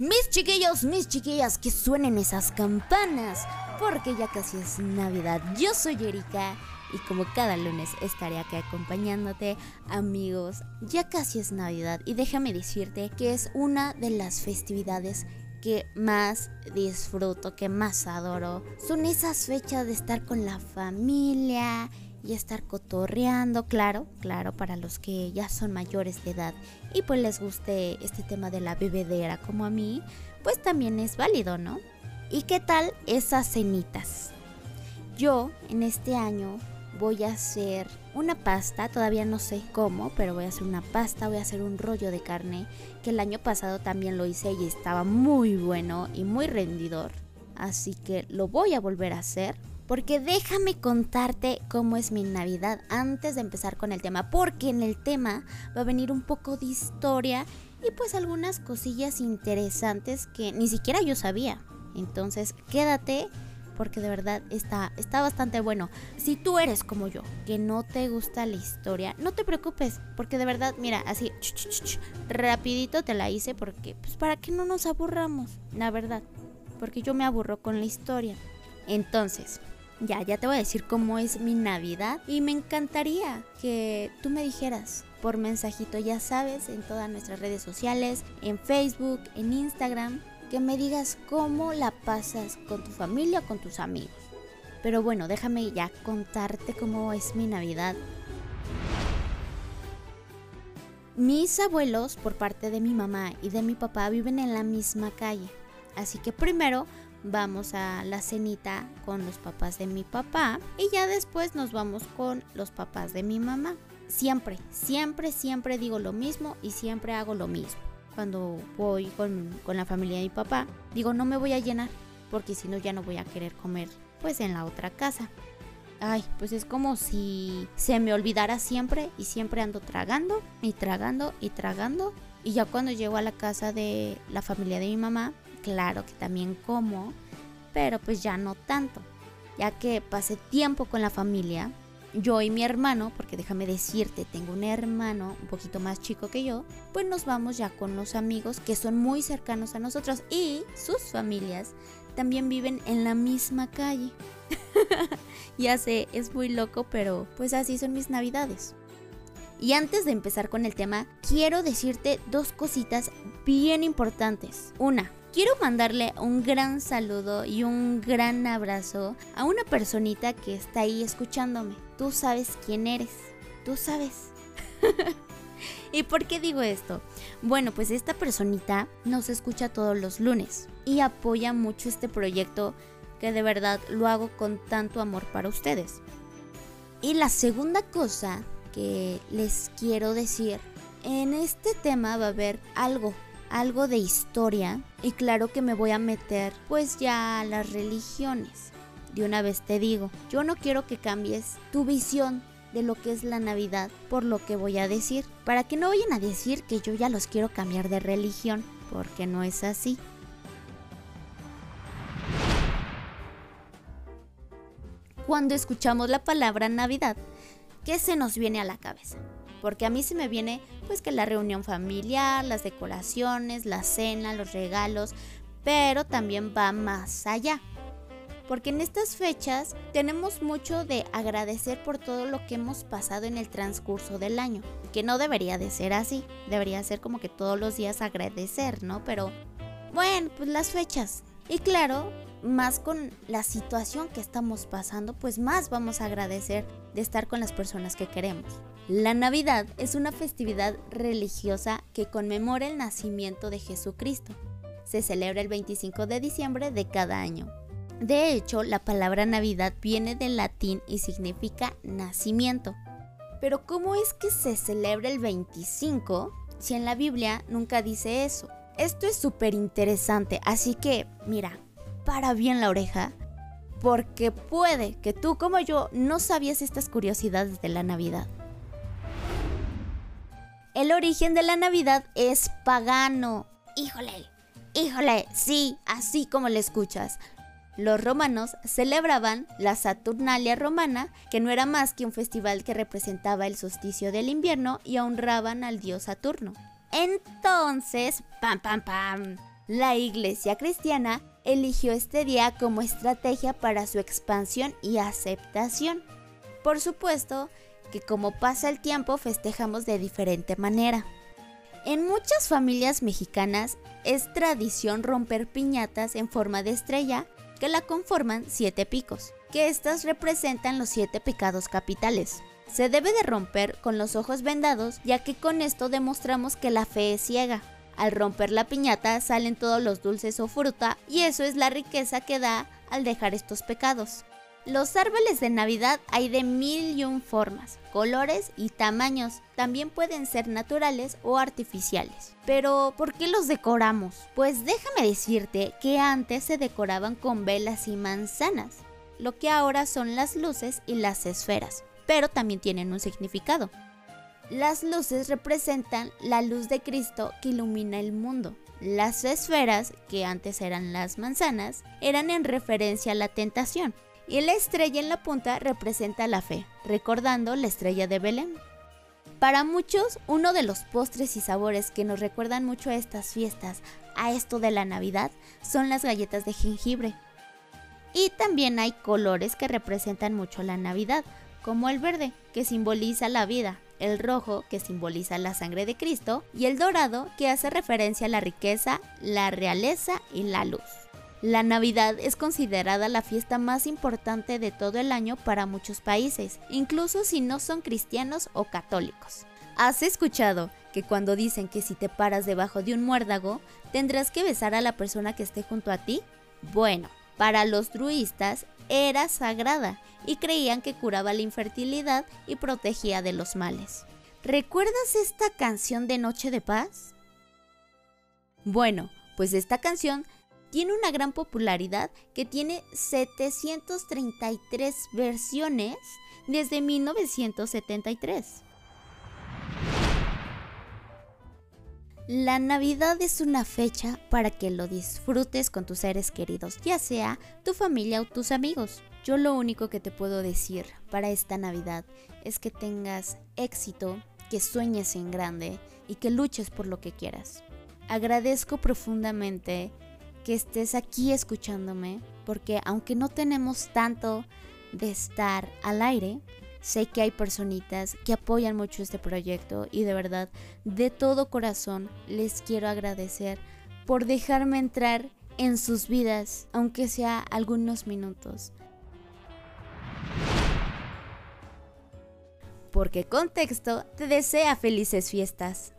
Mis chiquillos, mis chiquillas, que suenen esas campanas, porque ya casi es Navidad. Yo soy Erika y como cada lunes estaré aquí acompañándote, amigos. Ya casi es Navidad y déjame decirte que es una de las festividades que más disfruto, que más adoro. Son esas fechas de estar con la familia y estar cotorreando, claro, claro, para los que ya son mayores de edad y pues les guste este tema de la bebedera como a mí, pues también es válido, ¿no? ¿Y qué tal esas cenitas? Yo en este año voy a hacer una pasta, todavía no sé cómo, pero voy a hacer una pasta, voy a hacer un rollo de carne, que el año pasado también lo hice y estaba muy bueno y muy rendidor. Así que lo voy a volver a hacer porque déjame contarte cómo es mi Navidad antes de empezar con el tema, porque en el tema va a venir un poco de historia y pues algunas cosillas interesantes que ni siquiera yo sabía. Entonces, quédate porque de verdad está, está bastante bueno. Si tú eres como yo, que no te gusta la historia, no te preocupes, porque de verdad, mira, así, rapidito te la hice porque, pues para que no nos aburramos, la verdad, porque yo me aburro con la historia. Entonces, ya, ya te voy a decir cómo es mi Navidad y me encantaría que tú me dijeras por mensajito, ya sabes, en todas nuestras redes sociales, en Facebook, en Instagram, que me digas cómo la pasas con tu familia o con tus amigos. Pero bueno, déjame ya contarte cómo es mi Navidad. Mis abuelos, por parte de mi mamá y de mi papá, viven en la misma calle. Así que primero vamos a la cenita con los papás de mi papá y ya después nos vamos con los papás de mi mamá. Siempre, siempre, siempre digo lo mismo y siempre hago lo mismo. Cuando voy con, la familia de mi papá, digo no me voy a llenar porque si no ya no voy a querer comer pues en la otra casa. Ay, pues es como si se me olvidara siempre y siempre ando tragando y tragando y tragando. Y ya cuando llego a la casa de la familia de mi mamá, claro que también como, pero pues ya no tanto, ya que pasé tiempo con la familia, yo y mi hermano, porque déjame decirte, tengo un hermano un poquito más chico que yo, pues nos vamos ya con los amigos que son muy cercanos a nosotros y sus familias también viven en la misma calle. ya sé, es muy loco, pero pues así son mis navidades. Y antes de empezar con el tema, quiero decirte dos cositas bien importantes. Una, Quiero mandarle un gran saludo y un gran abrazo a una personita que está ahí escuchándome. Tú sabes quién eres. Tú sabes. ¿Y por qué digo esto? Bueno, pues esta personita nos escucha todos los lunes y apoya mucho este proyecto que de verdad lo hago con tanto amor para ustedes. Y la segunda cosa que les quiero decir, en este tema va a haber algo algo de historia y claro que me voy a meter pues ya a las religiones. De una vez te digo, yo no quiero que cambies tu visión de lo que es la Navidad por lo que voy a decir, para que no vayan a decir que yo ya los quiero cambiar de religión, porque no es así. Cuando escuchamos la palabra Navidad, ¿qué se nos viene a la cabeza? Porque a mí se me viene pues que la reunión familiar, las decoraciones, la cena, los regalos, pero también va más allá. Porque en estas fechas tenemos mucho de agradecer por todo lo que hemos pasado en el transcurso del año, que no debería de ser así, debería ser como que todos los días agradecer, ¿no? Pero bueno, pues las fechas. Y claro, más con la situación que estamos pasando, pues más vamos a agradecer de estar con las personas que queremos. La Navidad es una festividad religiosa que conmemora el nacimiento de Jesucristo. Se celebra el 25 de diciembre de cada año. De hecho, la palabra Navidad viene del latín y significa nacimiento. Pero ¿cómo es que se celebra el 25 si en la Biblia nunca dice eso? Esto es súper interesante, así que mira, para bien la oreja, porque puede que tú como yo no sabías estas curiosidades de la Navidad. El origen de la Navidad es pagano. Híjole, híjole, sí, así como le escuchas. Los romanos celebraban la Saturnalia romana, que no era más que un festival que representaba el solsticio del invierno y honraban al dios Saturno. Entonces, pam, pam, pam, La iglesia cristiana eligió este día como estrategia para su expansión y aceptación. Por supuesto que como pasa el tiempo festejamos de diferente manera. En muchas familias mexicanas es tradición romper piñatas en forma de estrella que la conforman siete picos, que estas representan los siete pecados capitales. Se debe de romper con los ojos vendados ya que con esto demostramos que la fe es ciega. Al romper la piñata salen todos los dulces o fruta y eso es la riqueza que da al dejar estos pecados. Los árboles de Navidad hay de mil y un formas, colores y tamaños. También pueden ser naturales o artificiales. Pero, ¿por qué los decoramos? Pues déjame decirte que antes se decoraban con velas y manzanas, lo que ahora son las luces y las esferas, pero también tienen un significado. Las luces representan la luz de Cristo que ilumina el mundo. Las esferas, que antes eran las manzanas, eran en referencia a la tentación y la estrella en la punta representa la fe, recordando la estrella de Belén. Para muchos, uno de los postres y sabores que nos recuerdan mucho a estas fiestas, a esto de la Navidad, son las galletas de jengibre. Y también hay colores que representan mucho la Navidad, como el verde, que simboliza la vida, el rojo, que simboliza la sangre de Cristo, y el dorado, que hace referencia a la riqueza, la realeza y la luz. La Navidad es considerada la fiesta más importante de todo el año para muchos países, incluso si no son cristianos o católicos. ¿Has escuchado que cuando dicen que si te paras debajo de un muérdago, tendrás que besar a la persona que esté junto a ti? Bueno, para los druistas era sagrada y creían que curaba la infertilidad y protegía de los males. ¿Recuerdas esta canción de Noche de Paz? Bueno, pues esta canción tiene una gran popularidad que tiene 733 versiones desde 1973. La Navidad es una fecha para que lo disfrutes con tus seres queridos, ya sea tu familia o tus amigos. Yo lo único que te puedo decir para esta Navidad es que tengas éxito, que sueñes en grande y que luches por lo que quieras. Agradezco profundamente que estés aquí escuchándome, porque aunque no tenemos tanto de estar al aire, sé que hay personitas que apoyan mucho este proyecto y de verdad, de todo corazón, les quiero agradecer por dejarme entrar en sus vidas, aunque sea algunos minutos. Porque Contexto te desea felices fiestas.